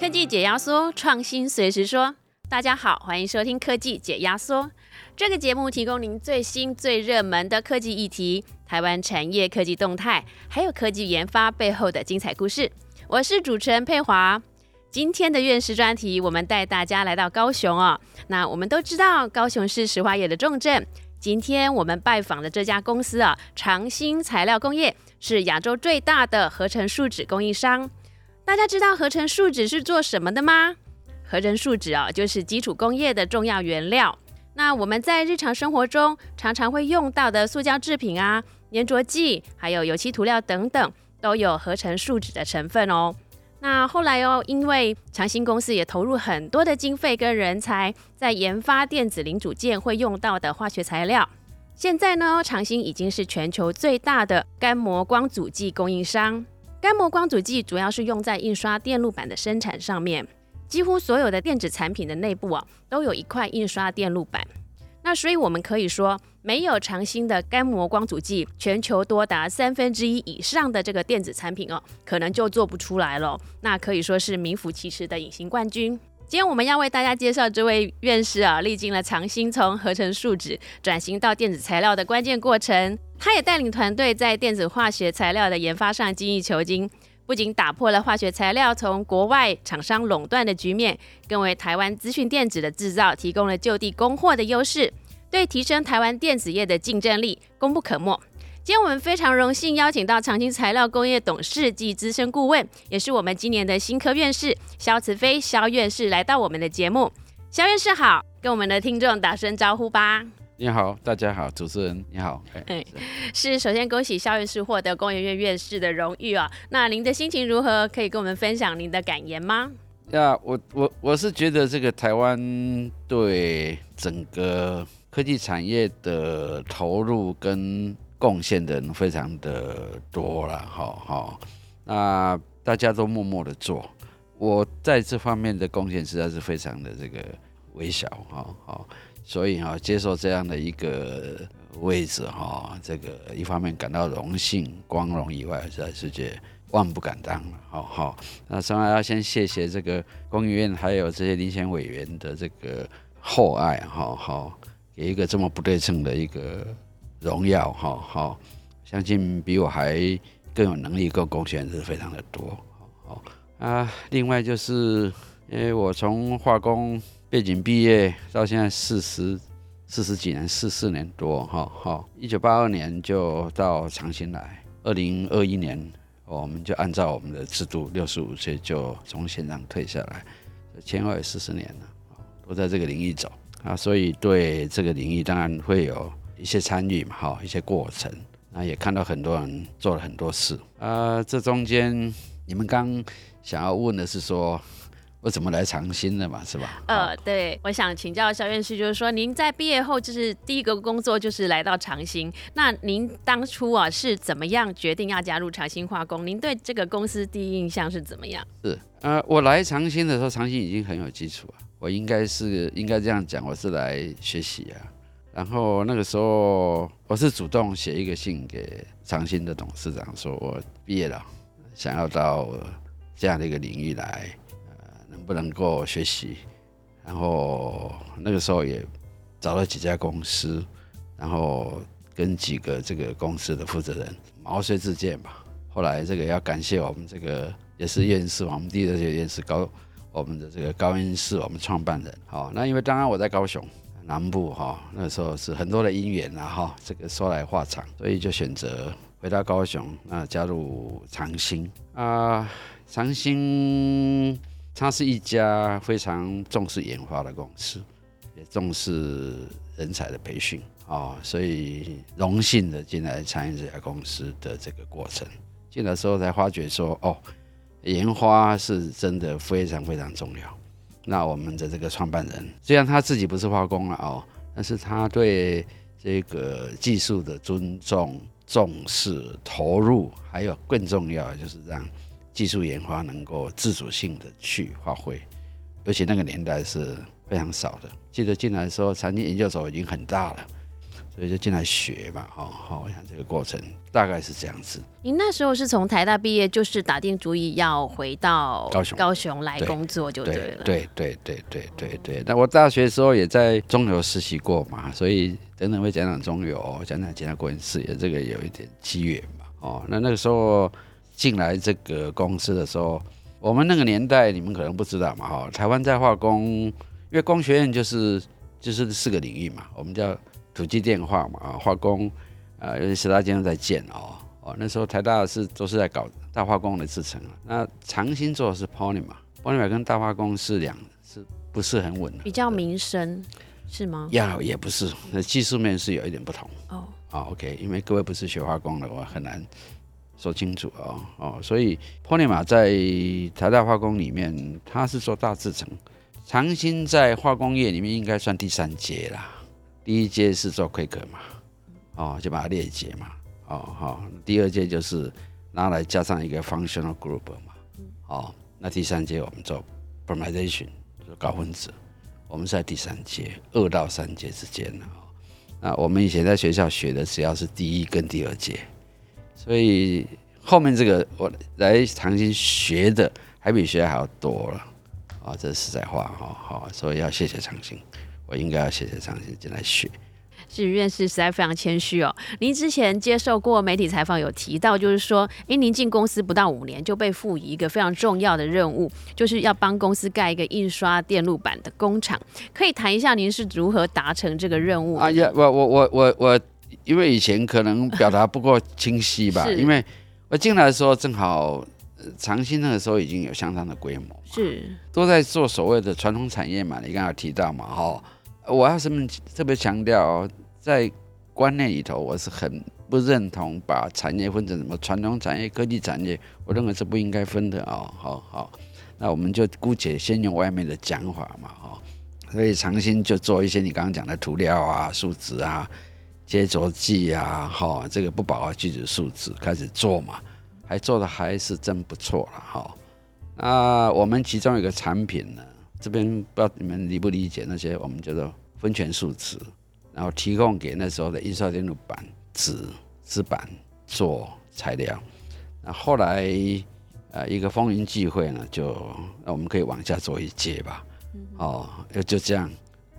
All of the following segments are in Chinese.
科技解压缩，创新随时说。大家好，欢迎收听科技解压缩。这个节目提供您最新最热门的科技议题、台湾产业科技动态，还有科技研发背后的精彩故事。我是主持人佩华。今天的院士专题，我们带大家来到高雄哦。那我们都知道，高雄是石化业的重镇。今天我们拜访的这家公司啊，长兴材料工业是亚洲最大的合成树脂供应商。大家知道合成树脂是做什么的吗？合成树脂啊，就是基础工业的重要原料。那我们在日常生活中常常会用到的塑胶制品啊、粘着剂，还有油漆涂料等等，都有合成树脂的成分哦。那后来哦，因为长兴公司也投入很多的经费跟人才，在研发电子零组件会用到的化学材料。现在呢，长兴已经是全球最大的干膜光阻剂供应商。干膜光阻剂主要是用在印刷电路板的生产上面，几乎所有的电子产品的内部啊，都有一块印刷电路板。那所以我们可以说，没有长兴的干膜光阻剂，全球多达三分之一以上的这个电子产品哦，可能就做不出来了。那可以说是名副其实的隐形冠军。今天我们要为大家介绍这位院士啊，历经了长兴从合成树脂转型到电子材料的关键过程。他也带领团队在电子化学材料的研发上精益求精，不仅打破了化学材料从国外厂商垄断的局面，更为台湾资讯电子的制造提供了就地供货的优势，对提升台湾电子业的竞争力功不可没。今天我们非常荣幸邀请到长青材料工业董事及资深顾问，也是我们今年的新科院士肖慈飞肖院士来到我们的节目。肖院士好，跟我们的听众打声招呼吧。你好，大家好，主持人你好。哎，是首先恭喜肖院士获得工研院院士的荣誉啊。那您的心情如何？可以跟我们分享您的感言吗？呀，我我我是觉得这个台湾对整个科技产业的投入跟贡献的人非常的多了，哈哈。那大家都默默的做，我在这方面的贡献实在是非常的这个微小，哈好。所以哈，接受这样的一个位置哈，这个一方面感到荣幸、光荣以外，在世界万不敢当了，好好。那当然要先谢谢这个工研院还有这些遴选委员的这个厚爱，哈好，给一个这么不对称的一个。荣耀哈好，相信比我还更有能力、更贡献是非常的多。好啊，另外就是因为我从化工背景毕业到现在四十四十几年，四四年多哈好。一九八二年就到长兴来，二零二一年我们就按照我们的制度，六十五岁就从现场退下来，前后也四十年了，都在这个领域走啊，所以对这个领域当然会有。一些参与嘛，哈，一些过程，那也看到很多人做了很多事呃。这中间，你们刚想要问的是说，我怎么来长兴的嘛，是吧？呃，对，我想请教肖院士，就是说，您在毕业后就是第一个工作就是来到长兴，那您当初啊是怎么样决定要加入长兴化工？您对这个公司第一印象是怎么样？是，呃，我来长兴的时候，长兴已经很有基础啊，我应该是应该这样讲，我是来学习啊。然后那个时候，我是主动写一个信给长兴的董事长，说我毕业了，想要到这样的一个领域来，呃，能不能够学习？然后那个时候也找了几家公司，然后跟几个这个公司的负责人毛遂自荐吧。后来这个要感谢我们这个也是院士，我们第一个院士高，我们的这个高院士，我们创办人。好，那因为当然我在高雄。南部哈，那时候是很多的姻缘啊哈，这个说来话长，所以就选择回到高雄，那加入长兴啊。长兴它是一家非常重视研发的公司，也重视人才的培训啊，所以荣幸的进来参与这家公司的这个过程。进来时候才发觉说，哦，研发是真的非常非常重要。那我们的这个创办人，虽然他自己不是化工了哦，但是他对这个技术的尊重、重视、投入，还有更重要的就是让技术研发能够自主性的去发挥，而且那个年代是非常少的。记得进来的时候，长期研究所已经很大了，所以就进来学嘛，哦，好，我想这个过程大概是这样子。您那时候是从台大毕业，就是打定主意要回到高雄高雄来工作就对对了。对对对对对对。那我大学的时候也在中油实习过嘛，所以等等会讲讲中油，讲讲其他国营事业，这个有一点机缘嘛。哦，那那个时候进来这个公司的时候，我们那个年代你们可能不知道嘛，哈、台湾在化工，因为工学院就是就是四个领域嘛，我们叫土机电化嘛，啊，化工，啊，尤其十大间都在建哦。哦，那时候台大是都是在搞大化工的制程啊。那长兴做的是 polymer，polymer 跟大化工是两是不是很吻合？比较民生是吗？呀，也不是，那技术面是有一点不同。哦，啊，OK，因为各位不是学化工的，我很难说清楚哦哦，所以 polymer 在台大化工里面，它是做大制程，长兴在化工业里面应该算第三阶啦，第一阶是做亏壳嘛，哦，就把它裂解嘛，哦好、第二阶就是拿来加上一个 functional group 嘛，哦，那第三阶我们做 formalization，就高分子，我们是在第三阶，二到三阶之间的哦。那我们以前在学校学的只要是第一跟第二阶，所以后面这个我来长兴学的还比学还要多了啊，这是实在话哈，好，所以要谢谢长兴，我应该要谢谢长兴进来学。是院士实在非常谦虚哦。您之前接受过媒体采访，有提到就是说，因，您进公司不到五年就被赋予一个非常重要的任务，就是要帮公司盖一个印刷电路板的工厂。可以谈一下您是如何达成这个任务？啊呀，我我我我我，因为以前可能表达不够清晰吧，因为我进来的时候正好呃长兴那个时候已经有相当的规模，是都在做所谓的传统产业嘛，你刚刚有提到嘛，哈，我要什么特别强调哦，在观念里头，我是很不认同把产业分成什么传统产业、科技产业，我认为是不应该分的哦。好好，那我们就姑且先用外面的讲法嘛，哦，所以长兴就做一些你刚刚讲的涂料啊、树脂啊、接着剂啊，哈、这个不饱和聚酯树脂开始做嘛，还做的还是真不错了，哈、那我们其中有一个产品呢，这边不知道你们理不理解那些我们叫做分权树脂，然后提供给那时候的印刷电路板纸纸板做材料。那后来呃一个风云际会呢，就那我们可以往下做一阶吧，哦，就就这样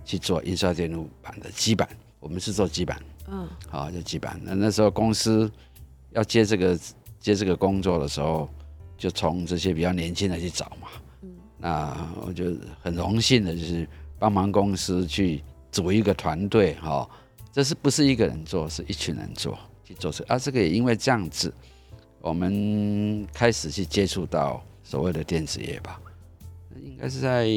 去做印刷电路板的基板。我们是做基板，嗯，好、就基板。那那时候公司要接这个接这个工作的时候，就从这些比较年轻的去找嘛。嗯那我就很荣幸的，就是帮忙公司去组一个团队，哈、这是不是一个人做，是一群人做去做事啊？这个也因为这样子，我们开始去接触到所谓的电子业吧，应该是在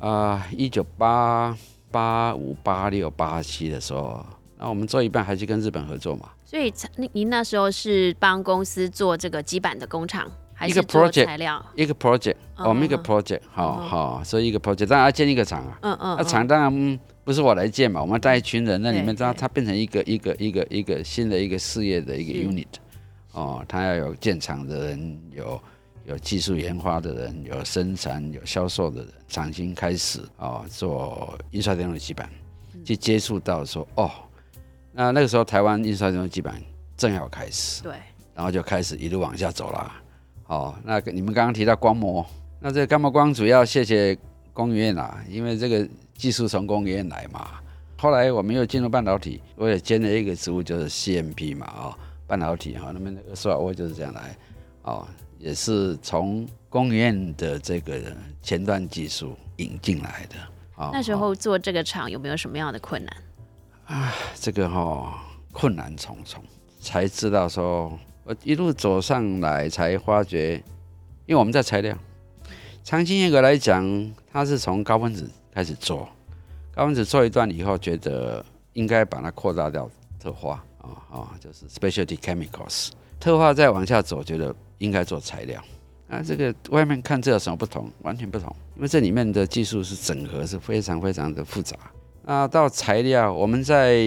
啊一九八八五、八六、八七的时候，那我们做一半还去跟日本合作嘛。所以您您那时候是帮公司做这个基板的工厂，还一个是做 project 材料？一个 project，、嗯我们一个嗯 project，好嗯好，所以一个 project，当然要建一个厂啊。嗯嗯，那嗯厂当然嗯不是我来建嘛，我们带一群人，那你们知道它它变成一个一个一个一个新的一个事业的一个 unit，哦，它要有建厂的人，有有技术研发的人，有生产有销售的人，重新开始哦做印刷电路基板，嗯。去接触到说哦，那那个时候台湾印刷电路基板正要开始，对，然后就开始一路往下走啦。哦，那个你们刚刚提到光膜，那这个干膜光主要谢谢工研院啦，因为这个技术从工研院来嘛。后来我们又进入半导体，我也兼了一个职务，就是 CMP 嘛，哦，半导体哈、那么那个说我就是这样来，哦，也是从工研院的这个前端技术引进来的。哦、那时哦候做这个厂有没有什么样的困难？啊这个哈、困难重重，才知道说，我一路走上来才发觉，因为我们在材料，长期严格来讲，它是从高分子开始做，高分子做一段以后，觉得应该把它扩大到特化啊啊，就是 specialty chemicals，特化再往下走，觉得应该做材料。啊，这个外面看这有什么不同？完全不同，因为这里面的技术是整合是非常非常的复杂。那到材料，我们在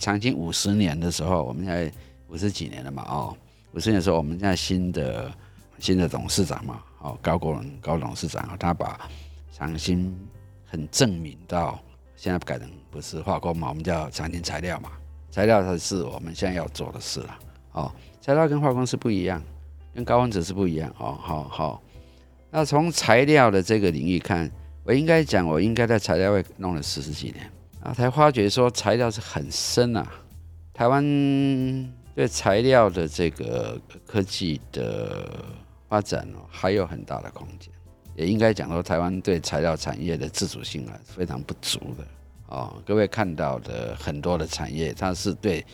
长青五十年的时候，我们现在五十几年了嘛，哦，五十年的时候，我们现在新的新的董事长嘛，哦，高国伦高董事长，他把长兴很证明到现在不改成不是化工嘛，我们叫长青材料嘛，材料才是我们现在要做的事了。哦，材料跟化工是不一样，跟高温子是不一样。哦，好好。那从材料的这个领域看，我应该讲，我应该在材料会弄了四十几年啊，才发觉说材料是很深啊。台湾对材料的这个科技的发展哦，还有很大的空间。也应该讲说，台湾对材料产业的自主性啊，非常不足的哦。各位看到的很多的产业，它是对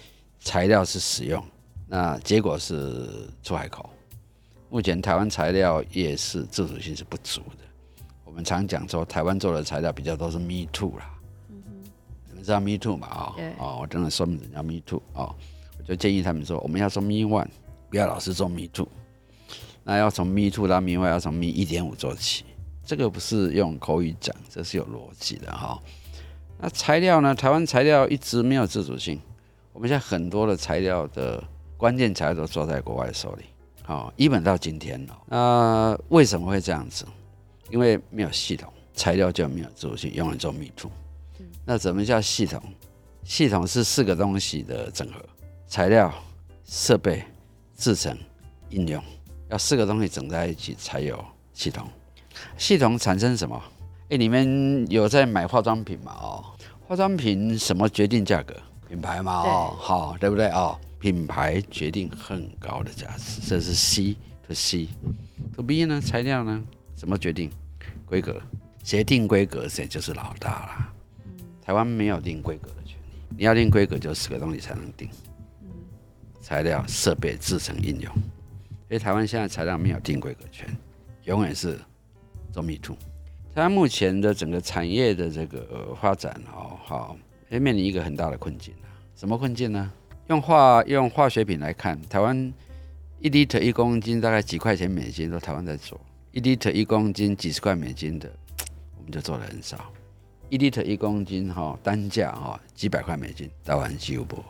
材料是使用，那结果是出海口。目前台湾材料业是自主性是不足的。我们常讲说，台湾做的材料比较都是 me too 啦。你们知道 me too 嘛？啊，哦，我真的说明人家 me too 哦，我就建议他们说，我们要做 me one，不要老是做 me two。那要从 Me Two 到 Me One，要从 Me 一点五做起，这个不是用口语讲，这是有逻辑的哈。那材料呢？台湾材料一直没有自主性，我们现在很多的材料的关键材料都抓在国外手里，好，一本到今天了。那为什么会这样子？因为没有系统，材料就没有自主性，永远做 Me too。那怎么叫系统？系统是四个东西的整合：材料、设备、制成、应用。要四个东西整在一起才有系统。系统产生什么？哎，你们有在买化妆品吗？哦，化妆品什么决定价格？品牌嘛，哦，好，对不对？哦，品牌决定很高的价值，这是 C to C。to B 呢？材料呢？怎么决定？规格，谁定规格谁就是老大啦。台湾没有定规格的权利，你要定规格就四个东西才能定。材料、设备、制成、应用。因为台湾现在材料没有定规格权，永远是做 me too。台湾目前的整个产业的这个发展哦，好，也面临一个很大的困境啊。什么困境呢？用化用化学品来看，台湾一 liter 一公斤大概几块钱美金，都台湾在做；一 liter 一公斤几十块美金的，我们就做的很少。一 liter 一公斤哈，单价哈几百块美金，台湾几乎不。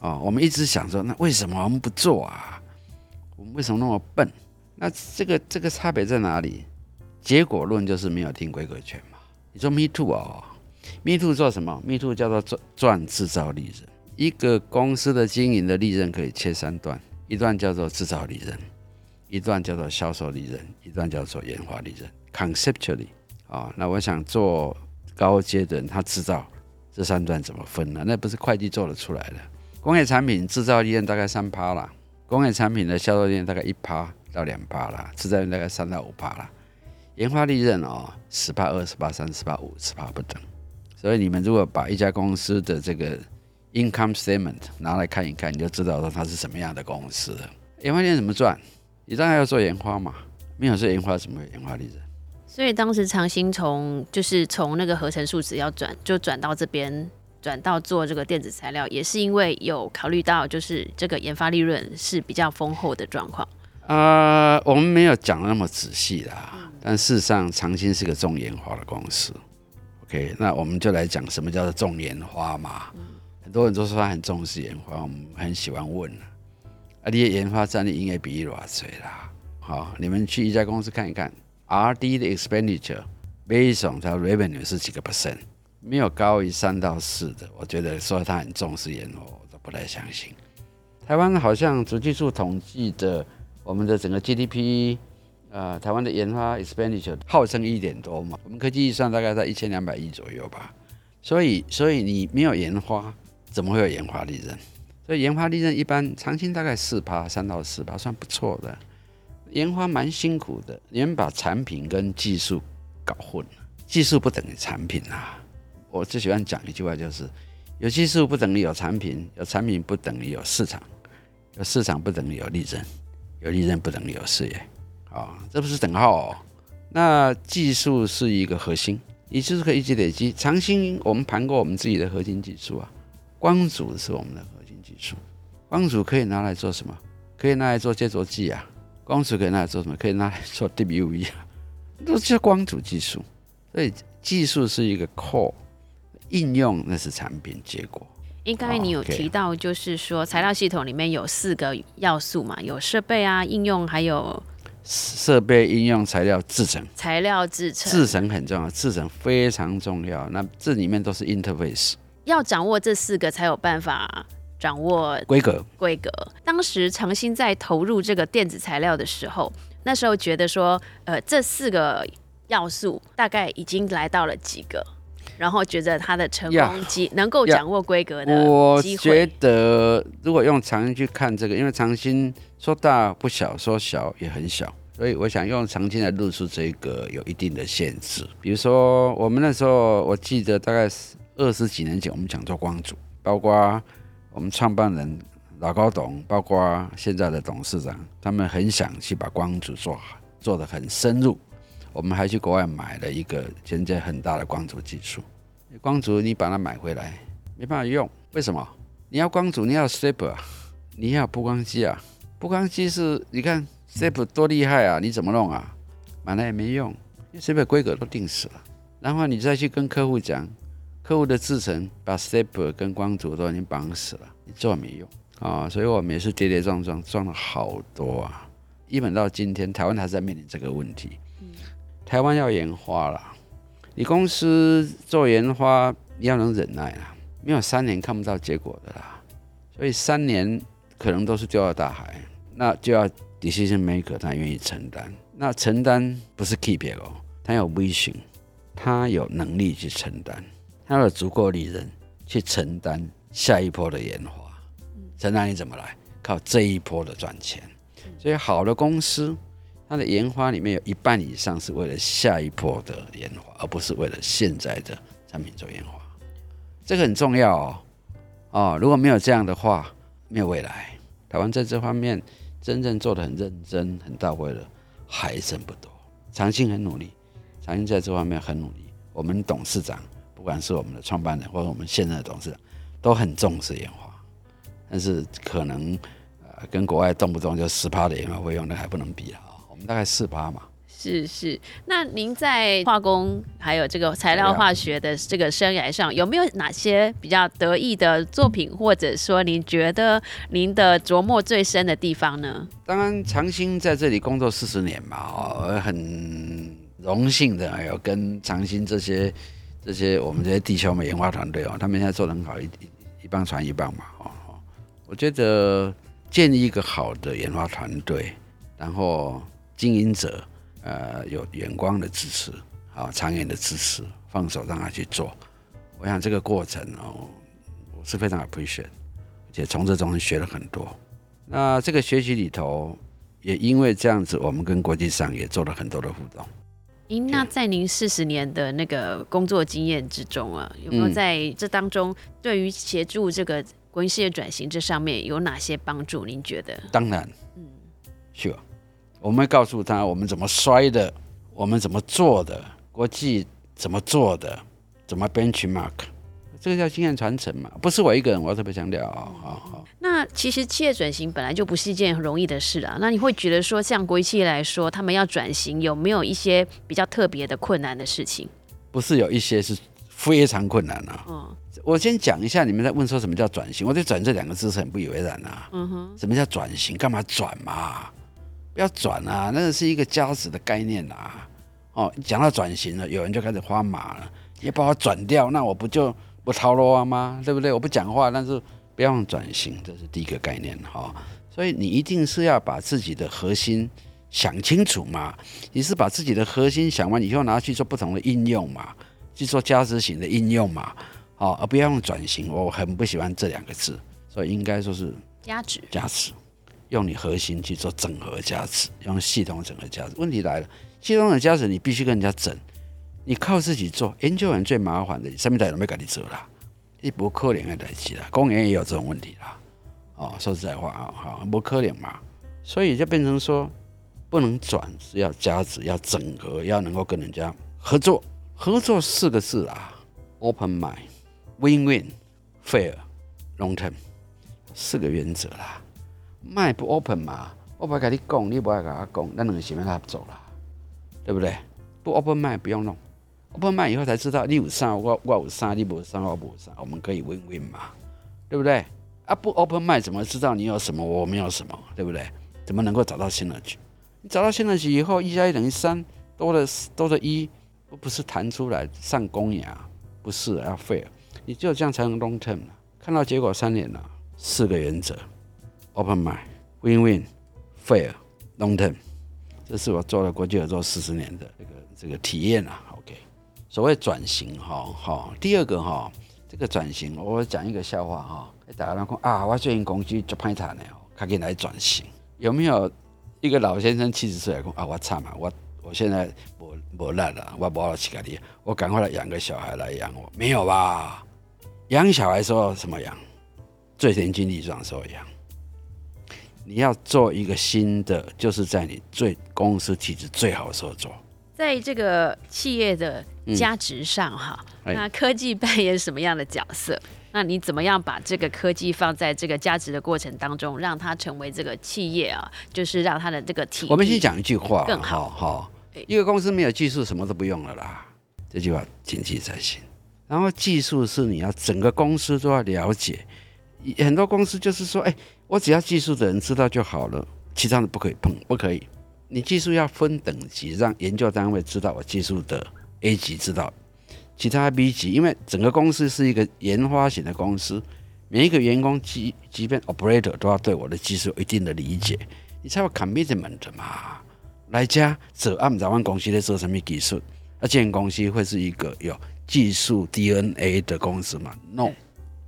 哦，我们一直想说，那为什么我们不做啊？我们为什么那么笨？那这个这个差别在哪里？结果论就是没有定规格权嘛。你说 Me Too 哦，Me Too 做什么？Me Too 叫做赚赚制造利润。一个公司的经营的利润可以切三段，一段叫做制造利润，一段叫做销售利润，一段叫做研发利润。Conceptually 啊，那我想做高阶的人，他制造这三段怎么分呢？那不是会计做得出来的。工业产品制造利润大概三趴啦。工业产品的销售利润大概一趴到两趴啦，制造业大概三到五趴啦，研发利润哦十趴、二十趴、三十趴、五十趴不等。所以你们如果把一家公司的这个 income statement 拿来看一看，你就知道说它是什么样的公司。研发利润怎么赚？你当然要做研发嘛，没有做研发怎么研发利润？所以当时长兴从就是从那个合成树脂要转，就转到这边。转到做这个电子材料，也是因为有考虑到，就是这个研发利润是比较丰厚的状况。呃，我们没有讲那么仔细啦，但事实上长兴是个重研发的公司。OK，那我们就来讲什么叫做重研发嘛。很多人都说他很重视研发，我们很喜欢问啊，你的研发占的营业比例多少啦？好，你们去一家公司看一看，R&D 的 expenditure based on 它 revenue 是几个 percent？没有高于三到四的，我觉得说他很重视研发，我都不太相信。台湾好像主技术统计的，我们的整个 GDP，呃，台湾的研发 expenditure 号称一点多嘛，我们科技预算大概在一千两百亿左右吧。所以，所以你没有研发，怎么会有研发利润？所以研发利润一般长期大概四趴，三到四趴算不错的。研发蛮辛苦的，你们把产品跟技术搞混了，技术不等于产品啊。我最喜欢讲一句话，就是有技术不等于有产品，有产品不等于有市场，有市场不等于有利润，有利润不等于有事业。啊，这不是等号哦。那技术是一个核心，也就是可以一直累积。长兴我们盘过我们自己的核心技术啊，光阻是我们的核心技术。光阻可以拿来做什么？可以拿来做接着剂啊。光阻可以拿来做什么？可以拿来做 DUV 啊，都是光阻技术。所以技术是一个 core。应用那是产品结果。应该你有提到，就是说材料系统里面有四个要素嘛，有设备啊、应用，还有设备、应用、材料、制成。材料制成，制成很重要，制成非常重要。那这里面都是 interface。要掌握这四个，才有办法掌握规格。规格。当时长兴在投入这个电子材料的时候，那时候觉得说，呃，这四个要素大概已经来到了几个，然后觉得他的成功机能够掌握规格的我机觉。得，如果用长兴去看这个，因为长兴说大不小，说小也很小，所以我想用长兴来论述这个有一定的限制。比如说，我们那时候我记得大概是二十几年前，我们讲做光组，包括我们创办人老高董，包括现在的董事长，他们很想去把光组做好，做得很深入。我们还去国外买了一个现在很大的光组技术。光族你把它买回来，没办法用，为什么？你要光族，你要 step 啊，你要曝光机啊，曝光机是你看 step 多厉害啊，你怎么弄啊？买了也没用，因为 step 规格都定死了，然后你再去跟客户讲，客户的制程把 step 跟光族都已经绑死了，你做没用啊，所以我们也是跌跌撞撞撞了好多啊，一本到今天，台湾还在面临这个问题，台湾要研发了。你公司做研发，你要能忍耐啦，没有三年看不到结果的啦，所以三年可能都是丢到大海，那就要 decision maker 他愿意承担，那承担不是 keep it 哦，他有 vision，他有能力去承担，他有足够利润去承担下一波的研发，承担你怎么来？靠这一波的赚钱，所以好的公司。它的研发里面有一半以上是为了下一波的研发，而不是为了现在的产品做研发，这个很重要哦。哦，如果没有这样的话，没有未来。台湾在这方面真正做的很认真、很到位的还真不多。长兴很努力，长兴在这方面很努力。我们董事长，不管是我们的创办人或者我们现任的董事长，都很重视研发，但是可能呃跟国外动不动就十趴的研发费用，那还不能比啊。大概四八嘛。是是，那您在化工还有这个材料化学的这个生涯上，有没有哪些比较得意的作品，或者说您觉得您的琢磨最深的地方呢？当然，长兴在这里工作四十年嘛，哦，我很荣幸的有跟长兴这些这些我们这些弟兄们研发团队哦，他们现在做的很好，一一一棒传一棒嘛，哦，哦我觉得建立一个好的研发团队，然后经营者。呃，有眼光的支持，啊，长远的支持，放手让他去做。我想这个过程哦，我是非常 appreciate，而且从这中学了很多。那这个学习里头，也因为这样子，我们跟国际上也做了很多的互动。咦，那在您四十年的那个工作经验之中啊，有没有在这当中，对于协助这个国营事业转型这上面有哪些帮助？您觉得？当然，嗯，sure。我们会告诉他我们怎么摔的，我们怎么做的，国际怎么做的，怎么 benchmark，这个叫经验传承嘛，不是我一个人，我要特别强调啊，好好。那其实企业转型本来就不是一件很容易的事啊。那你会觉得说，像国际企业来说，他们要转型，有没有一些比较特别的困难的事情？不是有一些是非常困难啊。嗯，我先讲一下，你们在问说什么叫转型，我对“转”这两个字是很不以为然啊。嗯哼，什么叫转型？干嘛转嘛？不要转啊，那个是一个价值的概念啊。哦，讲到转型了，有人就开始花马了。你把我转掉，那我不就不掏罗吗？对不对？我不讲话，但是不要用转型，这是第一个概念哈。所以你一定是要把自己的核心想清楚嘛。你是把自己的核心想完以后，拿去做不同的应用嘛，去做价值型的应用嘛。哦，而不要用转型。我很不喜欢这两个字，所以应该说是价值，价值。用你核心去做整合价值，用系统整合价值。问题来了，系统的价值你必须跟人家整，你靠自己做研究员最麻烦的，什么代都没跟你做啦，一不可能的代志啦。公园也有这种问题啦。哦，说实在话啊，好不可能嘛，所以就变成说不能转，是要价值，要整合，要能够跟人家合作。合作四个字啊，open mind，win-win，fair，long term，四个原则啦。卖不 open 嘛？我不跟你讲，你不爱跟我讲，那两个前面他走了，对不对？不 open 卖不用弄，open 卖以后才知道你有啥，我我有啥，你无啥，我无啥，我们可以 win win 嘛，对不对？啊不 open 卖怎么知道你有什么，我没有什么，对不对？怎么能够找到新的局？你找到新的局以后，一加一等于三，多的多的一，不是弹出来上公牙，不是要 fair，你只有这样才能 long term 看到结果三年了。四个原则：open mind、win win、fair、long term。这是我做了国际合作四十年的这个这个体验啊。OK，所谓转型哈哈，第二个哈，这个转型我讲一个笑话哈，大家讲啊，我最近公司就派谈的哦，他给来转型，有没有一个老先生七十岁讲啊，我惨啊，我我现在我我烂了，我不好去家里，我赶快来养个小孩来养我，没有吧？养小孩时候什么养？最年轻力壮时候养。你要做一个新的，就是在你最公司体制最好的时候做。在这个企业的价值上，哈，那科技扮演什么样的角色？那你怎么样把这个科技放在这个价值的过程当中，让它成为这个企业啊，就是让它的这个体。我们先讲一句话，更好哈。一个公司没有技术，什么都不用了啦。这句话谨记在心。然后技术是你要整个公司都要了解。很多公司就是说，哎，我只要技术的人知道就好了，其他的不可以碰，不可以。你技术要分等级，让研究单位知道我技术的 A 级知道，其他 B 级，因为整个公司是一个研发型的公司，每一个员工即即便 operator 都要对我的技术有一定的理解，你才有 commitment 嘛。来家做按咱们公司在做什么技术，那这公司会是一个有技术 DNA 的公司嘛？No。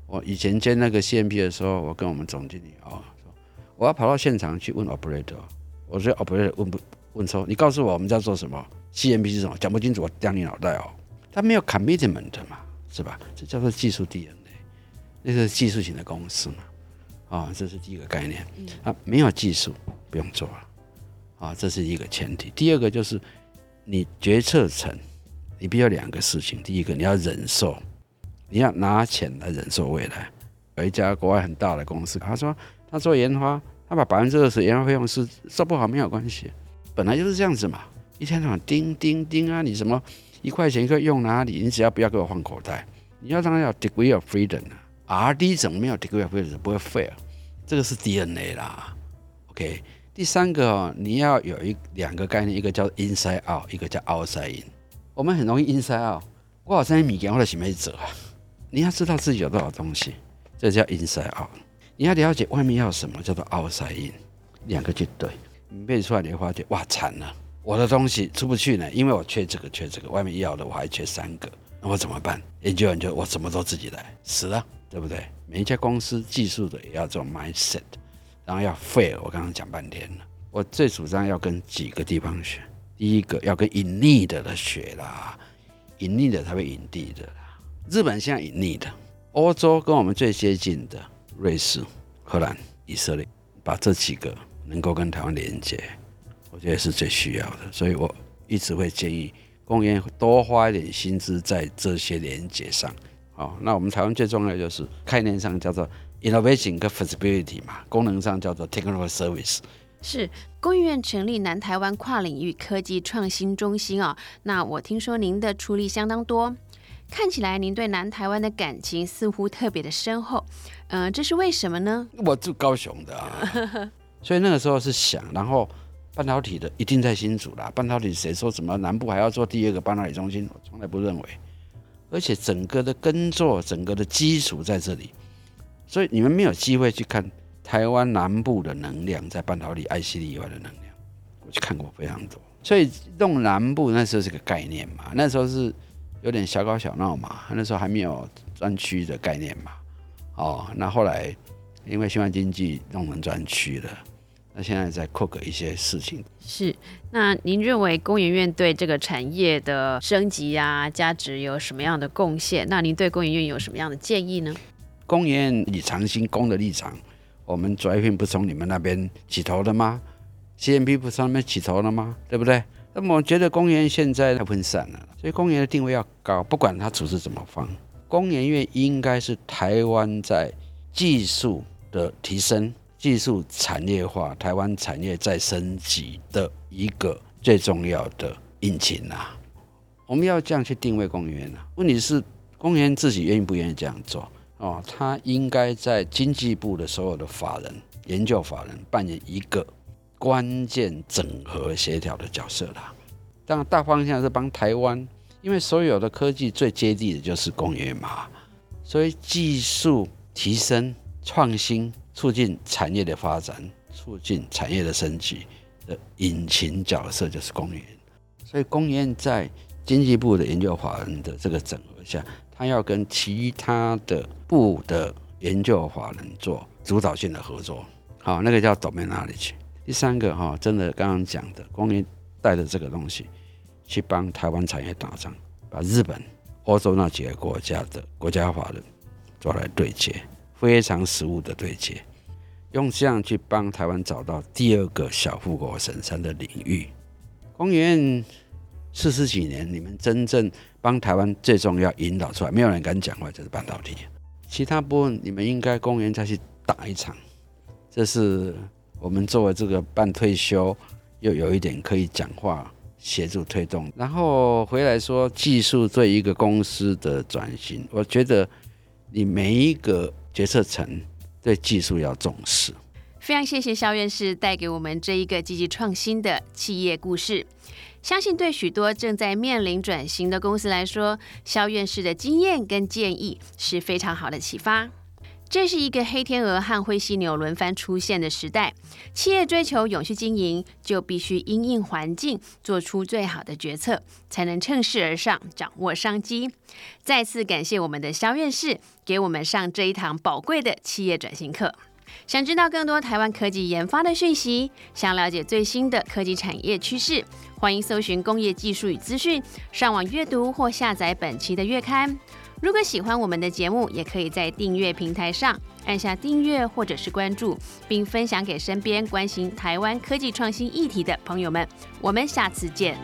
我以前接那个 CMP 的时候，我跟我们总经理哦说，我要跑到现场去问 operator，我说 operator 问不问说，你告诉我我们在做什么？CMP 是什么？讲不清楚，我掉你脑袋哦。他没有 commitment 嘛，是吧？这叫做技术 DNA，那是技术型的公司嘛。啊，这是第一个概念。啊，没有技术不用做了。啊，这是一个前提。第二个就是你决策层，你必须两个事情。第一个你要忍受。你要拿钱来忍受未来。有一家国外很大的公司，他说他做研发，他把百分之二十研发费用是做不好没有关系，本来就是这样子嘛。一天到晚叮叮叮啊，你什么一块钱一个用哪里？你只要不要给我放口袋。你要当然要 degree of freedom 啊，R D 怎么没有 degree of freedom 不会 fail？这个是 DNA 啦。OK，第三个哦你要有一两个概念，一个叫 inside out，一个叫 outside in。我们很容易 inside out，我好像米件我的是没走啊。你要知道自己有多少东西，这叫 inside out。你要了解外面要什么，叫做 outside in，两个就对。你背出来，你会发觉，哇，惨了，我的东西出不去呢，因为我缺这个，缺这个，外面要的我还缺三个，那我怎么办？研究研究，我什么都自己来，死了，对不对？每一家公司技术的也要做 mindset，然后要 fail。我刚刚讲半天了，我最主张要跟几个地方学。第一个要跟隐匿的的学啦，隐匿的才会隐地的。日本现在隐匿的，欧洲跟我们最接近的瑞士、荷兰、以色列，把这几个能够跟台湾连接，我觉得是最需要的。所以我一直会建议公园多花一点心思在这些连接上。好，那我们台湾最重要的就是概念上叫做 innovation 跟 feasibility 嘛，功能上叫做 technical service。是工研院成立南台湾跨领域科技创新中心啊。那我听说您的出力相当多。看起来您对南台湾的感情似乎特别的深厚，嗯，这是为什么呢？我住高雄的啊，所以那个时候是想，然后半导体的一定在新竹啦。半导体谁说什么南部还要做第二个半导体中心？我从来不认为。而且整个的耕作，整个的基础在这里，所以你们没有机会去看台湾南部的能量在半导体 IC 以外的能量。我去看过非常多，所以弄南部那时候是个概念嘛，那时候是。有点小搞小闹嘛，那时候还没有专区的概念嘛，哦，那后来因为新湾经济弄成专区了，那现在在扩个一些事情。是，那您认为工研院对这个产业的升级啊、价值有什么样的贡献？那您对工研院有什么样的建议呢？工研院以长兴工的立场，我们卓越不从你们那边起头的吗？CMP 不从那边起头了吗？对不对？那么我觉得公园现在太分散了，所以公园的定位要高，不管它组织怎么放，公园院应该是台湾在技术的提升、技术产业化、台湾产业再升级的一个最重要的引擎啊！我们要这样去定位公园啊。问题是公园自己愿意不愿意这样做哦？他应该在经济部的所有的法人、研究法人扮演一个。关键整合协调的角色啦，当然大方向是帮台湾，因为所有的科技最接地的就是工业嘛，所以技术提升、创新促进产业的发展，促进产业的升级的引擎角色就是工研。所以工研在经济部的研究法人的这个整合下，他要跟其他的部的研究法人做主导性的合作。好，那个叫 domain knowledge。第三个哈，真的刚刚讲的工研带着这个东西去帮台湾产业打仗，把日本、欧洲那几个国家的国家法人做来对接，非常实务的对接，用这样去帮台湾找到第二个小富国神山的领域。公元四十几年，你们真正帮台湾最重要引导出来，没有人敢讲话，就是半导体。其他部分你们应该公园再去打一场，这是。我们作为这个半退休，又有一点可以讲话，协助推动。然后回来说技术对一个公司的转型，我觉得你每一个决策层对技术要重视。非常谢谢肖院士带给我们这一个积极创新的企业故事，相信对许多正在面临转型的公司来说，肖院士的经验跟建议是非常好的启发。这是一个黑天鹅和灰犀牛轮番出现的时代，企业追求永续经营，就必须因应环境，做出最好的决策，才能趁势而上，掌握商机。再次感谢我们的肖院士，给我们上这一堂宝贵的企业转型课。想知道更多台湾科技研发的讯息，想了解最新的科技产业趋势，欢迎搜寻工业技术与资讯，上网阅读或下载本期的月刊。如果喜欢我们的节目，也可以在订阅平台上按下订阅或者是关注，并分享给身边关心台湾科技创新议题的朋友们。我们下次见。